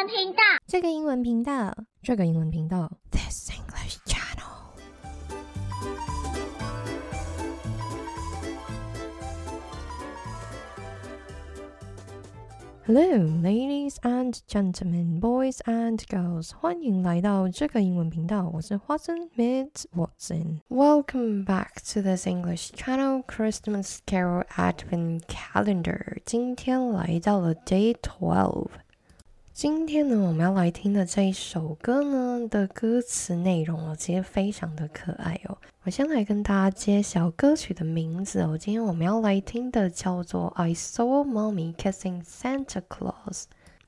文频道，这个英文频道，这个英文频道。This English channel。Hello, ladies and gentlemen, boys and girls，欢迎来到这个英文频道。我是 Watson Miss Watson。Welcome back to this English channel Christmas Carol Advent Calendar。今天来到了 Day Twelve。 今天呢，我们要来听的这一首歌呢的歌词内容哦，其实非常的可爱哦。我先来跟大家揭晓歌曲的名字哦。今天我们要来听的叫做《I Saw Mommy Kissing Santa Claus》。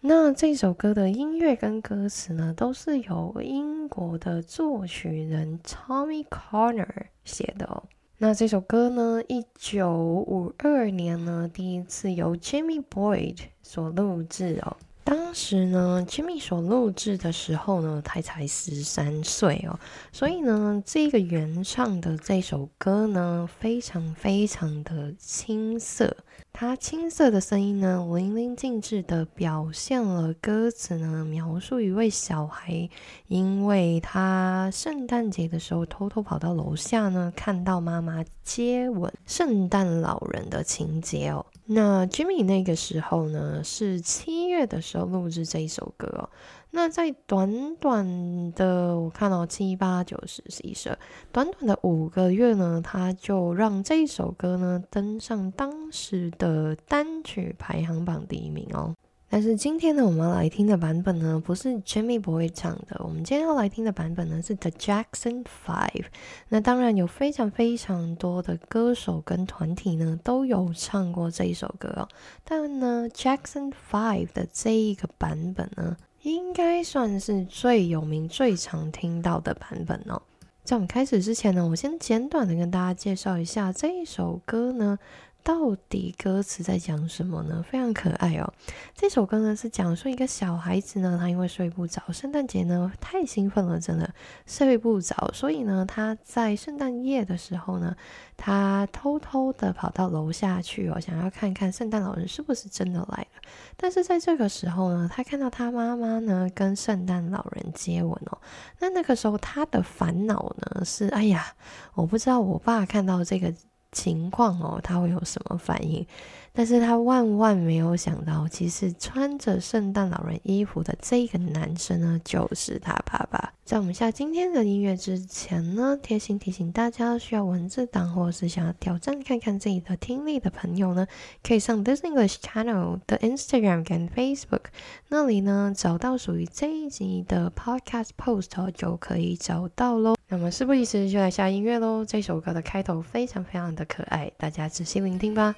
那这首歌的音乐跟歌词呢，都是由英国的作曲人 Tommy Corner 写的哦。那这首歌呢，一九五二年呢，第一次由 Jimmy Boyd 所录制哦。当时呢，Jimmy 所录制的时候呢，他才十三岁哦，所以呢，这个原唱的这首歌呢，非常非常的青涩。他青涩的声音呢，淋漓尽致的表现了歌词呢，描述一位小孩，因为他圣诞节的时候偷偷跑到楼下呢，看到妈妈接吻圣诞老人的情节哦。那 Jimmy 那个时候呢，是七月的时候录制这一首歌哦。那在短短的我看到七八九十十一十二，短短的五个月呢，他就让这一首歌呢登上当时的单曲排行榜第一名哦。但是今天呢，我们要来听的版本呢，不是 Jimmy Boy 唱的，我们今天要来听的版本呢是 The Jackson Five。那当然有非常非常多的歌手跟团体呢都有唱过这一首歌哦，但呢 Jackson Five 的这一个版本呢，应该算是最有名、最常听到的版本哦。在我们开始之前呢，我先简短的跟大家介绍一下这一首歌呢。到底歌词在讲什么呢？非常可爱哦。这首歌呢是讲说一个小孩子呢，他因为睡不着，圣诞节呢太兴奋了，真的睡不着，所以呢他在圣诞夜的时候呢，他偷偷的跑到楼下去哦，想要看看圣诞老人是不是真的来了。但是在这个时候呢，他看到他妈妈呢跟圣诞老人接吻哦。那那个时候他的烦恼呢是，哎呀，我不知道我爸看到这个。情况哦，他会有什么反应？但是他万万没有想到，其实穿着圣诞老人衣服的这个男生呢，就是他爸爸。在我们下今天的音乐之前呢，贴心提醒大家，需要文字档或是想要挑战看看自己的听力的朋友呢，可以上 This English Channel 的 Instagram 跟 Facebook，那里呢找到属于这一集的 Podcast Post 就可以找到喽。那么事不宜迟，就来下音乐喽。这首歌的开头非常非常的可爱，大家仔细聆听吧。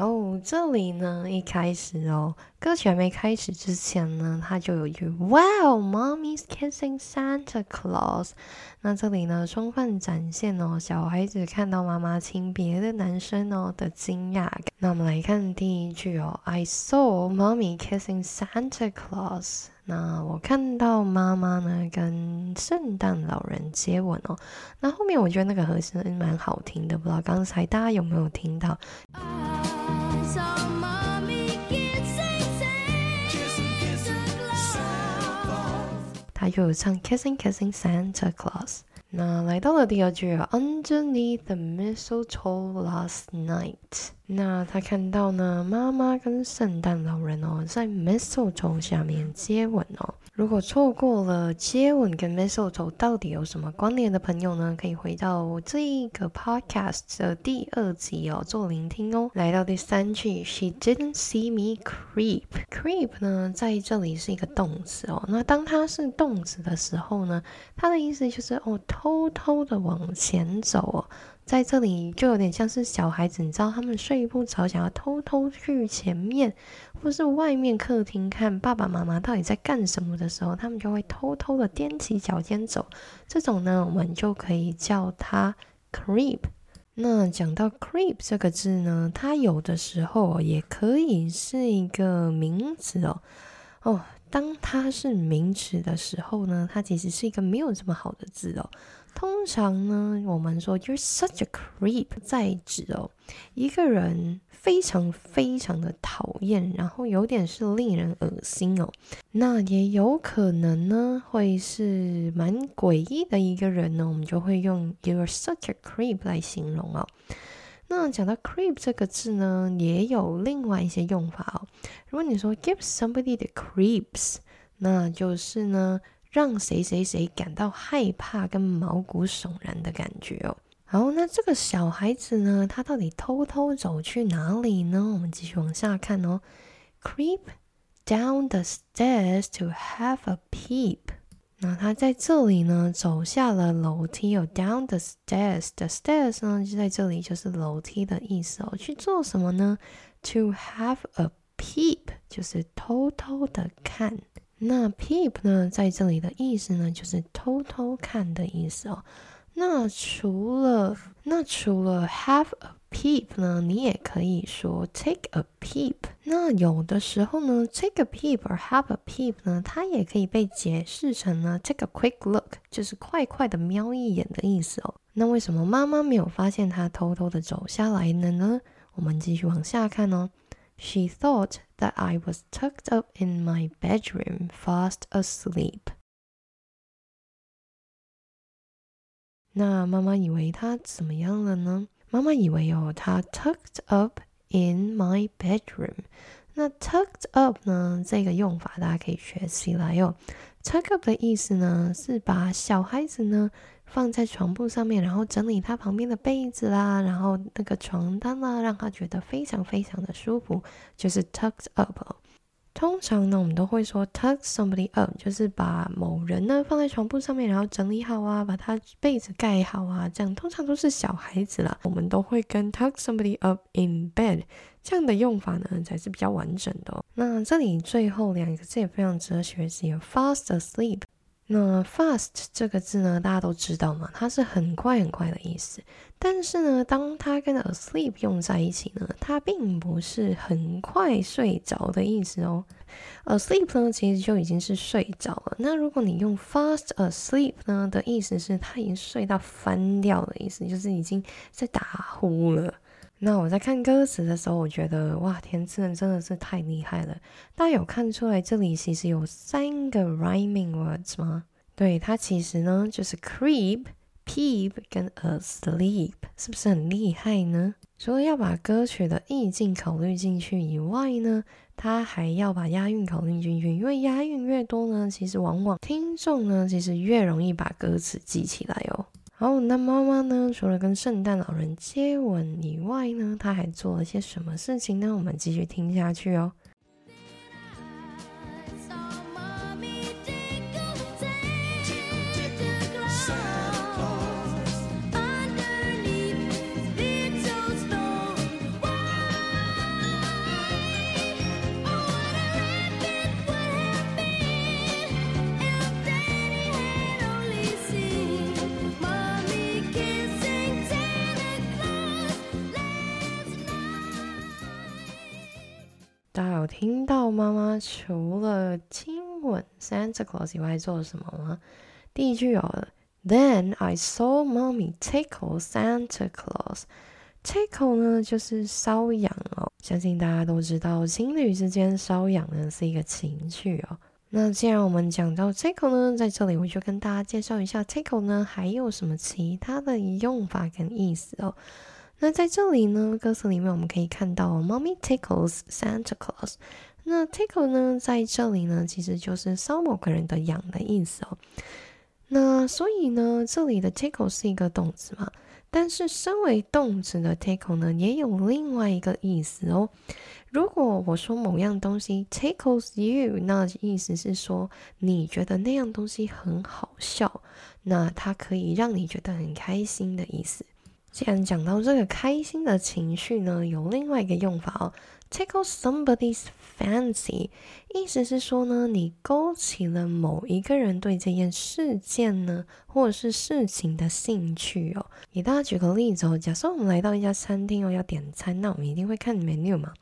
哦这里呢，一开始哦，歌曲还没开始之前呢，它就有一句 “Wow, mommy's kissing Santa Claus”。那这里呢，充分展现哦，小孩子看到妈妈亲别的男生哦的惊讶。那我们来看第一句哦，“I saw mommy kissing Santa Claus”。那我看到妈妈呢跟圣诞老人接吻哦。那后面我觉得那个和声蛮好听的，不知道刚才大家有没有听到？他又有唱 Kissing Kissing Santa Claus。那来到了第二句，Underneath the mistletoe last night。 那他看到呢，妈妈跟圣诞老人哦，在 mistletoe 下面接吻哦。如果错过了接吻跟 mistletoe 到底有什么关联的朋友呢，可以回到这一个 podcast 的第二集哦，做聆听哦。来到第三句，She didn't see me creep。creep 呢，在这里是一个动词哦。那当它是动词的时候呢，它的意思就是哦，偷偷的往前走哦。在这里就有点像是小孩子，你知道他们睡不着，想要偷偷去前面或是外面客厅看爸爸妈妈到底在干什么的时候，他们就会偷偷的踮起脚尖走。这种呢，我们就可以叫它 creep。那讲到 creep 这个字呢，它有的时候也可以是一个名词哦。哦，当它是名词的时候呢，它其实是一个没有这么好的字哦。通常呢，我们说 "You're such a creep"，在指哦一个人非常非常的讨厌，然后有点是令人恶心哦。那也有可能呢，会是蛮诡异的一个人呢，我们就会用 "You're such a creep" 来形容哦。那讲到 creep 这个字呢，也有另外一些用法哦。如果你说 "Give somebody the creeps"，那就是呢。让谁谁谁感到害怕跟毛骨悚然的感觉哦。好，那这个小孩子呢，他到底偷偷走去哪里呢？我们继续往下看哦。Creep down the stairs to have a peep。那他在这里呢，走下了楼梯哦。Down the stairs，the stairs 呢，就在这里就是楼梯的意思哦。去做什么呢？To have a peep，就是偷偷的看。那 peep 呢，在这里的意思呢，就是偷偷看的意思哦。那除了那除了 have a peep 呢，你也可以说 take a peep。那有的时候呢，take a peep 或 have a peep 呢，它也可以被解释成呢 take a quick look，就是快快的瞄一眼的意思哦。那为什么妈妈没有发现他偷偷的走下来了呢？我们继续往下看哦。She thought that I was tucked up in my bedroom, fast asleep. 那妈妈以为她怎么样了呢？妈妈以为哦，她 tucked up in my bedroom。那 tucked up 呢？这个用法大家可以学起来哦。tuck up 的意思呢，是把小孩子呢。 放在床铺上面，然后整理他旁边的被子啦，然后那个床单啦，让他觉得非常非常的舒服，就是 tucked up。通常呢，我们都会说 tuck somebody up，就是把某人呢放在床铺上面，然后整理好啊，把他被子盖好啊，这样通常都是小孩子啦，我们都会跟 tuck somebody up in bed 这样的用法呢才是比较完整的。那这里最后两个字也非常哲学，是有 fast asleep。那 fast 这个字呢，大家都知道嘛，它是很快很快的意思。但是呢，当它跟 asleep 用在一起呢，它并不是很快睡着的意思哦。asleep 呢，其实就已经是睡着了。那如果你用 fast asleep 呢的意思是，他已经睡到翻掉的意思，就是已经在打呼了。那我在看歌词的时候，我觉得哇，填词人真的是太厉害了。大家有看出来这里其实有三个 rhyming words 吗？对，它其实呢就是 creep、peep 跟 asleep，是不是很厉害呢？除了要把歌曲的意境考虑进去以外呢，它还要把押韵考虑进去，因为押韵越多呢，其实往往听众呢其实越容易把歌词记起来哦。好，那妈妈呢？除了跟圣诞老人接吻以外呢，她还做了些什么事情呢？我们继续听下去哦。听到妈妈除了亲吻 Santa Claus 以外做了什么吗？第一句有了，Then I saw mommy tickle Santa Claus。tickle 呢就是瘙痒哦，相信大家都知道，情侣之间瘙痒呢是一个情趣哦。那既然我们讲到 tickle 呢，在这里我就跟大家介绍一下 tickle 呢还有什么其他的用法跟意思哦。那在这里呢，歌词里面我们可以看到，Mommy tickles Santa Claus。那 tickle 呢，在这里呢，其实就是搔某个人的痒的意思哦。那所以呢，这里的 tickle 是一个动词嘛？但是身为动词的 tickle 呢，也有另外一个意思哦。如果我说某样东西 tickles you，那意思是说你觉得那样东西很好笑，那它可以让你觉得很开心的意思。既然讲到这个开心的情绪呢，有另外一个用法哦，tickle somebody's fancy，意思是说呢，你勾起了某一个人对这件事件呢，或者是事情的兴趣哦。给大家举个例子哦，假设我们来到一家餐厅哦，要点餐，那我们一定会看 menu 嘛。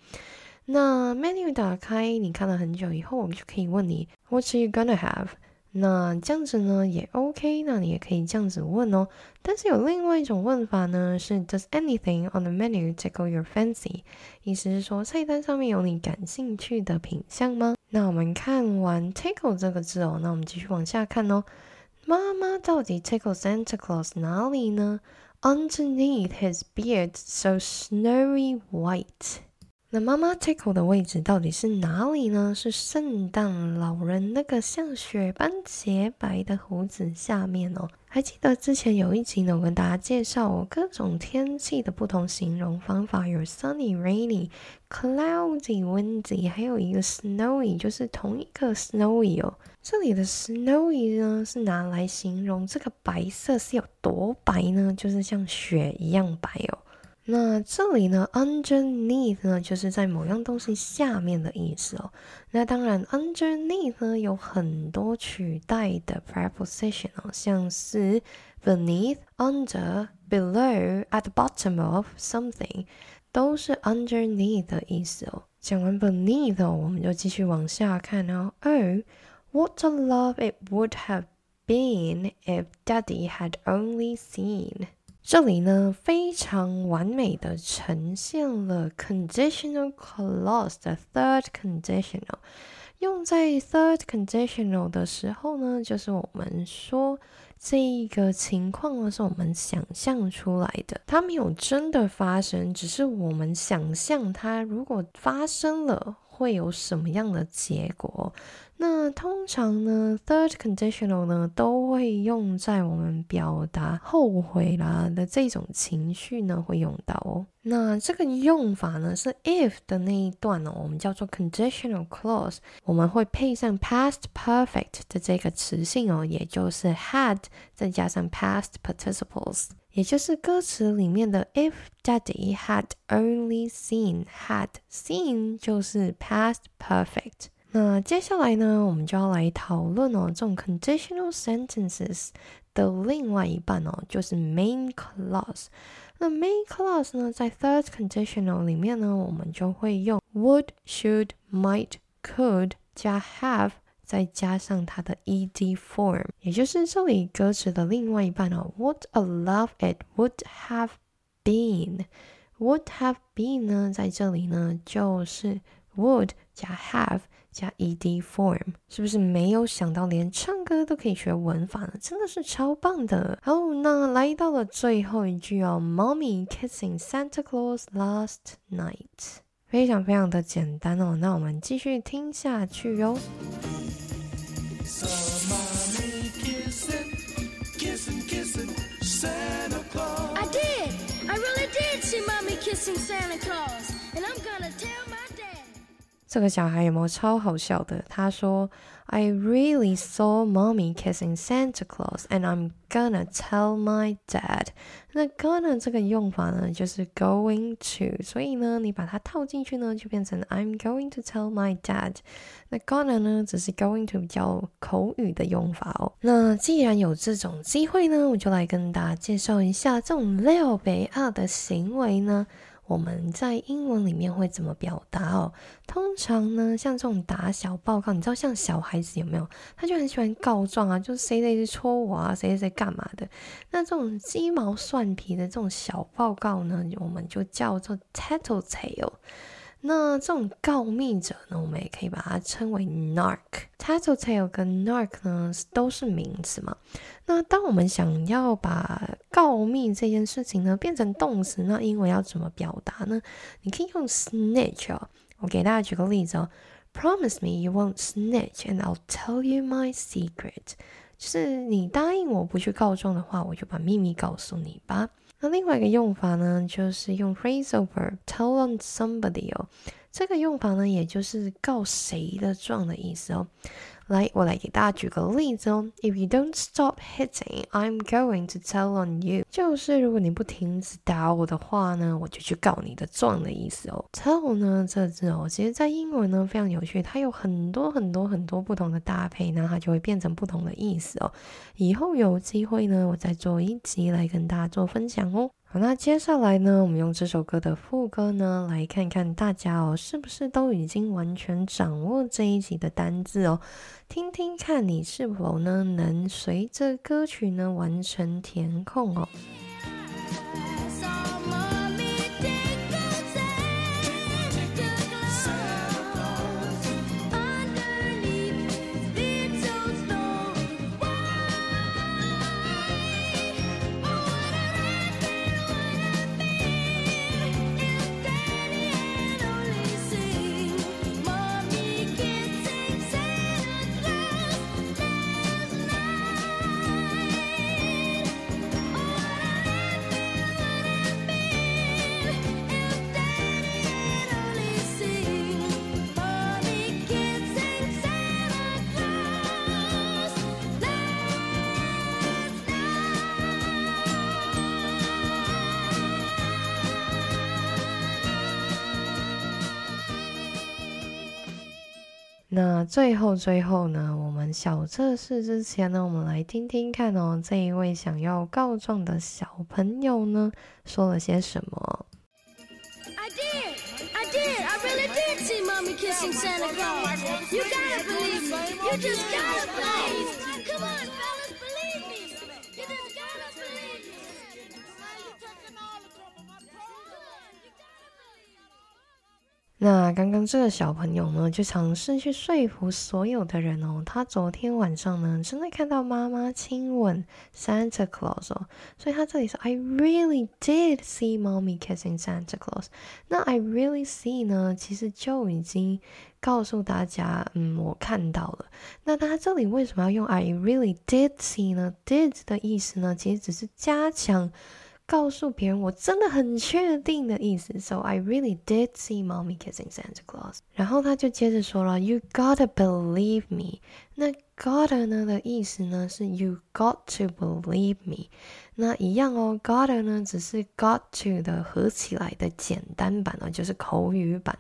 那 menu 打开，你看了很久以后，我们就可以问你，What are you gonna have？那这样子呢也 OK，那你也可以这样子问哦。但是有另外一种问法呢，是 Does anything on the menu tickle your fancy？意思是说菜单上面有你感兴趣的品相吗？那我们看完 tickle 这个字哦，那我们继续往下看哦。妈妈到底 tickle Santa Claus 哪里呢？Underneath his beard so snowy white。那妈妈 tickle 的位置到底是哪里呢？是圣诞老人那个像雪般洁白的胡子下面哦。还记得之前有一集呢，我跟大家介绍各种天气的不同形容方法，有 sunny、rainy、cloudy、windy，还有一个 snowy，就是同一个 snowy 哦。这里的 snowy 呢，是拿来形容这个白色是有多白呢？就是像雪一样白哦。那这里呢，underneath 呢，就是在某样东西下面的意思哦。那当然，underneath 呢有很多取代的 preposition 哦，像是 beneath、under、below、at the bottom of something，都是 underneath 的意思哦。讲完 beneath 哦，我们就继续往下看哦。Oh, what a love it would have been if Daddy had only seen. 这里呢，非常完美的呈现了 conditional clause 的 third conditional。用在 third conditional 的时候呢，就是我们说这一个情况呢，是我们想象出来的，它没有真的发生，只是我们想象它如果发生了会有什么样的结果。那通常呢，third conditional 呢都会用在我们表达后悔啦的这种情绪呢会用到哦。那这个用法呢是 if 的那一段呢，我们叫做 conditional clause，我们会配上 past perfect 的这个词性哦，也就是 had 再加上 past participles，也就是歌词里面的 if Daddy had only seen，had seen 就是 past perfect。那接下来呢，我们就要来讨论哦，这种 conditional sentences 的另外一半哦，就是 main clause。那 main clause 呢，在 third conditional 里面呢，我们就会用 would、should、might、could 加 have， 再加上它的 ed form，也就是这里歌词的另外一半哦。What a love it would have been。would have been 呢，在这里呢，就是 would 加 have。加 ed form 是不是没有想到连唱歌都可以学文法呢？真的是超棒的。好，那来到了最后一句哦，Mommy kissing Santa Claus last night，非常非常的简单哦。那我们继续听下去哟。I did. I really did see mommy kissing Santa Claus, and I'm gonna tell. 这个小孩有没有超好笑的？他说 ：“I really saw mommy kissing Santa Claus, and I'm gonna tell my dad。”那 gonna 这个用法呢，就是 going to，所以呢，你把它套进去呢，就变成 I'm going to tell my dad。那 gonna 呢，只是 going to 比较口语的用法哦。那既然有这种机会呢，我就来跟大家介绍一下这种六北二的行为呢。 我们在英文里面会怎么表达哦？通常呢，像这种打小报告，你知道像小孩子有没有？他就很喜欢告状啊，就是谁谁谁戳我啊，谁谁谁干嘛的。那这种鸡毛蒜皮的这种小报告呢，我们就叫做 tattletale。那这种告密者呢，我们也可以把它称为 narc。Tattletale 跟 narc 呢都是名词嘛。那当我们想要把告密这件事情呢变成动词，那英文要怎么表达呢？你可以用 snitch 哦。我给大家举个例子哦。Promise me you won't snitch, and I'll tell you my secret。就是你答应我不去告状的话，我就把秘密告诉你吧。那另外一个用法呢，就是用 raise over tell on somebody 哦。这个用法呢，也就是告谁的状的意思哦。来，我来给大家举个例子哦。If you don't stop hitting, I'm going to tell on you。就是如果你不停止打我的话呢，我就去告你的状的意思哦。tell 呢这字哦，其实在英文呢非常有趣，它有很多很多很多不同的搭配，那它就会变成不同的意思哦。以后有机会呢，我再做一集来跟大家做分享哦。好，那接下来呢，我们用这首歌的副歌呢，来看看大家哦，是不是都已经完全掌握这一集的单字哦？听听看你是否呢，能随着歌曲呢完成填空哦。那最后最后呢，我们小测试之前呢，我们来听听看哦，这一位想要告状的小朋友呢，说了些什么。I did. I did. I really did see mommy kissing Santa Claus. You gotta believe me. You just gotta believe 那刚刚这个小朋友呢，就尝试去说服所有的人哦。他昨天晚上呢，真的看到妈妈亲吻 Santa Claus 哦，所以他这里说 I really did see mommy kissing Santa Claus。那 I really see 呢，其实就已经告诉大家，嗯，我看到了。那他这里为什么要用 I really did see 呢？Did 的意思呢，其实只是加强。告诉别人我真的很确定的意思，So I really did see mommy kissing Santa Claus。然后他就接着说了，You gotta believe me。那 gotta 呢的意思呢是 You got to believe me。 那一样哦，gotta 呢只是 got to 的合起来的简单版哦，就是口语版。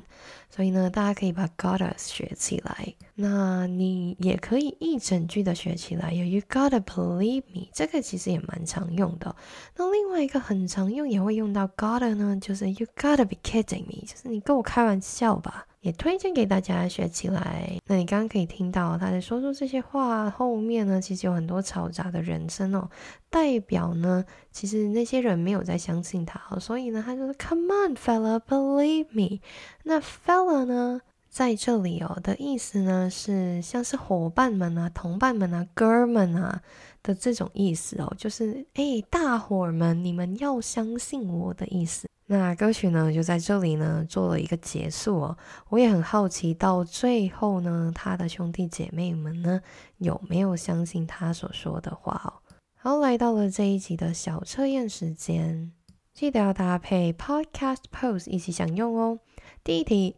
所以呢，大家可以把 gotta 学起来。那你也可以一整句的学起来，有 You gotta believe me，这个其实也蛮常用的。那另外一个很常用也会用到 gotta 呢，就是 You gotta be kidding me，就是你跟我开玩笑吧。也推荐给大家学起来。那你刚刚可以听到他在说出这些话后面呢，其实有很多嘈杂的人声哦，代表呢，其实那些人没有在相信他哦，所以呢，他就说 Come on, fella, believe me。那 fella 呢，在这里哦的意思呢，是像是伙伴们啊、同伴们啊、哥们啊的这种意思哦，就是哎，大伙儿们，你们要相信我的意思。那歌曲呢，就在这里呢做了一个结束哦。我也很好奇，到最后呢，他的兄弟姐妹们呢有没有相信他所说的话哦？好，来到了这一集的小测验时间，记得要搭配 podcast pose 一起享用哦。第一题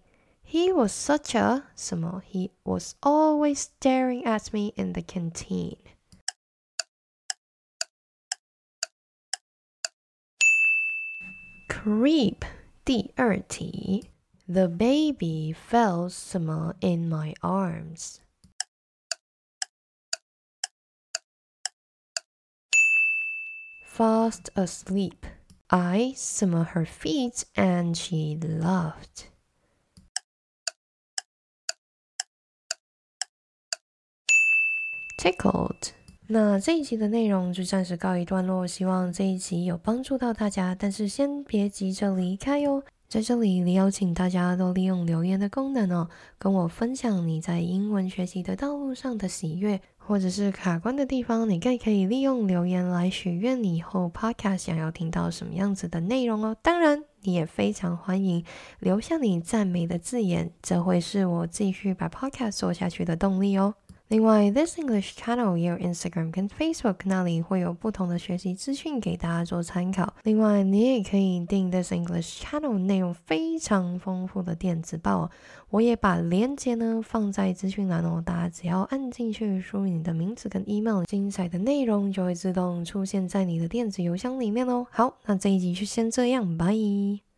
，He was such a 什么？He was always staring at me in the canteen。Creep 第二题，The baby fell 什么 in my arms。Fast asleep, I 什么 her feet and she laughed. Tickled 那这一集的内容就暂时告一段落，希望这一集有帮助到大家。但是先别急着离开哟，在这里，也邀请大家都利用留言的功能哦，跟我分享你在英文学习的道路上的喜悦，或者是卡关的地方，你更可以利用留言来许愿你以后 podcast 想要听到什么样子的内容哦。当然，你也非常欢迎留下你赞美的字眼，这会是我继续把 podcast 做下去的动力哦。另外，This English Channel 也有 Instagram 跟 Facebook，那里会有不同的学习资讯给大家做参考。另外，你也可以订 This English Channel 内容非常丰富的电子报，我也把链接呢放在资讯栏哦。大家只要按进去，输入你的名字跟 email，精彩的内容就会自动出现在你的电子邮箱里面哦。好，那这一集就先这样，拜。